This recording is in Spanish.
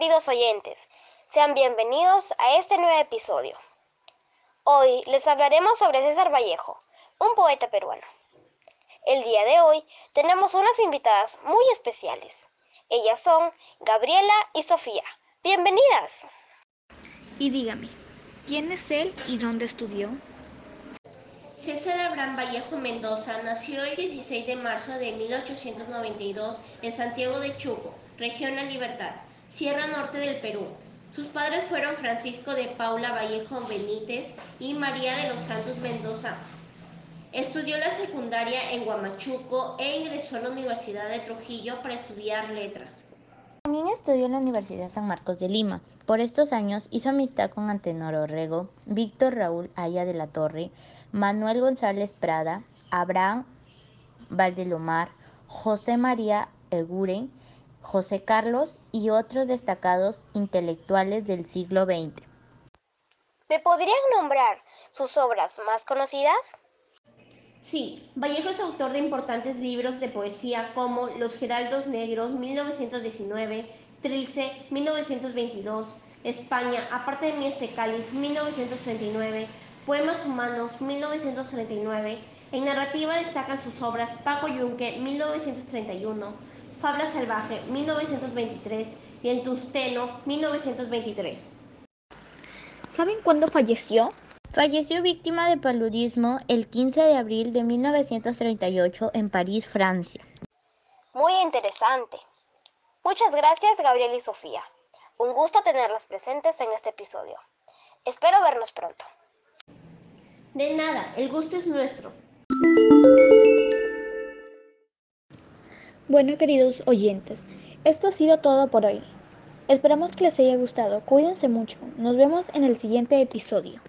queridos oyentes, sean bienvenidos a este nuevo episodio. Hoy les hablaremos sobre César Vallejo, un poeta peruano. El día de hoy tenemos unas invitadas muy especiales. Ellas son Gabriela y Sofía. Bienvenidas. Y dígame, ¿quién es él y dónde estudió? César Abraham Vallejo Mendoza nació el 16 de marzo de 1892 en Santiago de Chuco, región La Libertad, Sierra Norte del Perú. Sus padres fueron Francisco de Paula Vallejo Benítez y María de los Santos Mendoza. Estudió la secundaria en Huamachuco e ingresó a la Universidad de Trujillo para estudiar letras. También estudió en la Universidad San Marcos de Lima. Por estos años hizo amistad con Antenor Orrego, Víctor Raúl Aya de la Torre, Manuel González Prada, Abraham Valdelomar, José María Eguren, José Carlos y otros destacados intelectuales del siglo XX. ¿Me podrían nombrar sus obras más conocidas? Sí, Vallejo es autor de importantes libros de poesía como Los Geraldos Negros, 1919, Trilce, 1922, España, aparte de mi este cáliz, 1939, Poemas Humanos, 1939. En narrativa destacan sus obras Paco Yunque, 1931, Fabla Salvaje, 1923 y En Tusteno, 1923. ¿Saben cuándo falleció? Falleció víctima de paludismo el 15 de abril de 1938 en París, Francia. Muy interesante. Muchas gracias Gabriel y Sofía. Un gusto tenerlas presentes en este episodio. Espero vernos pronto. De nada, el gusto es nuestro. Bueno, queridos oyentes, esto ha sido todo por hoy. Esperamos que les haya gustado. Cuídense mucho. Nos vemos en el siguiente episodio.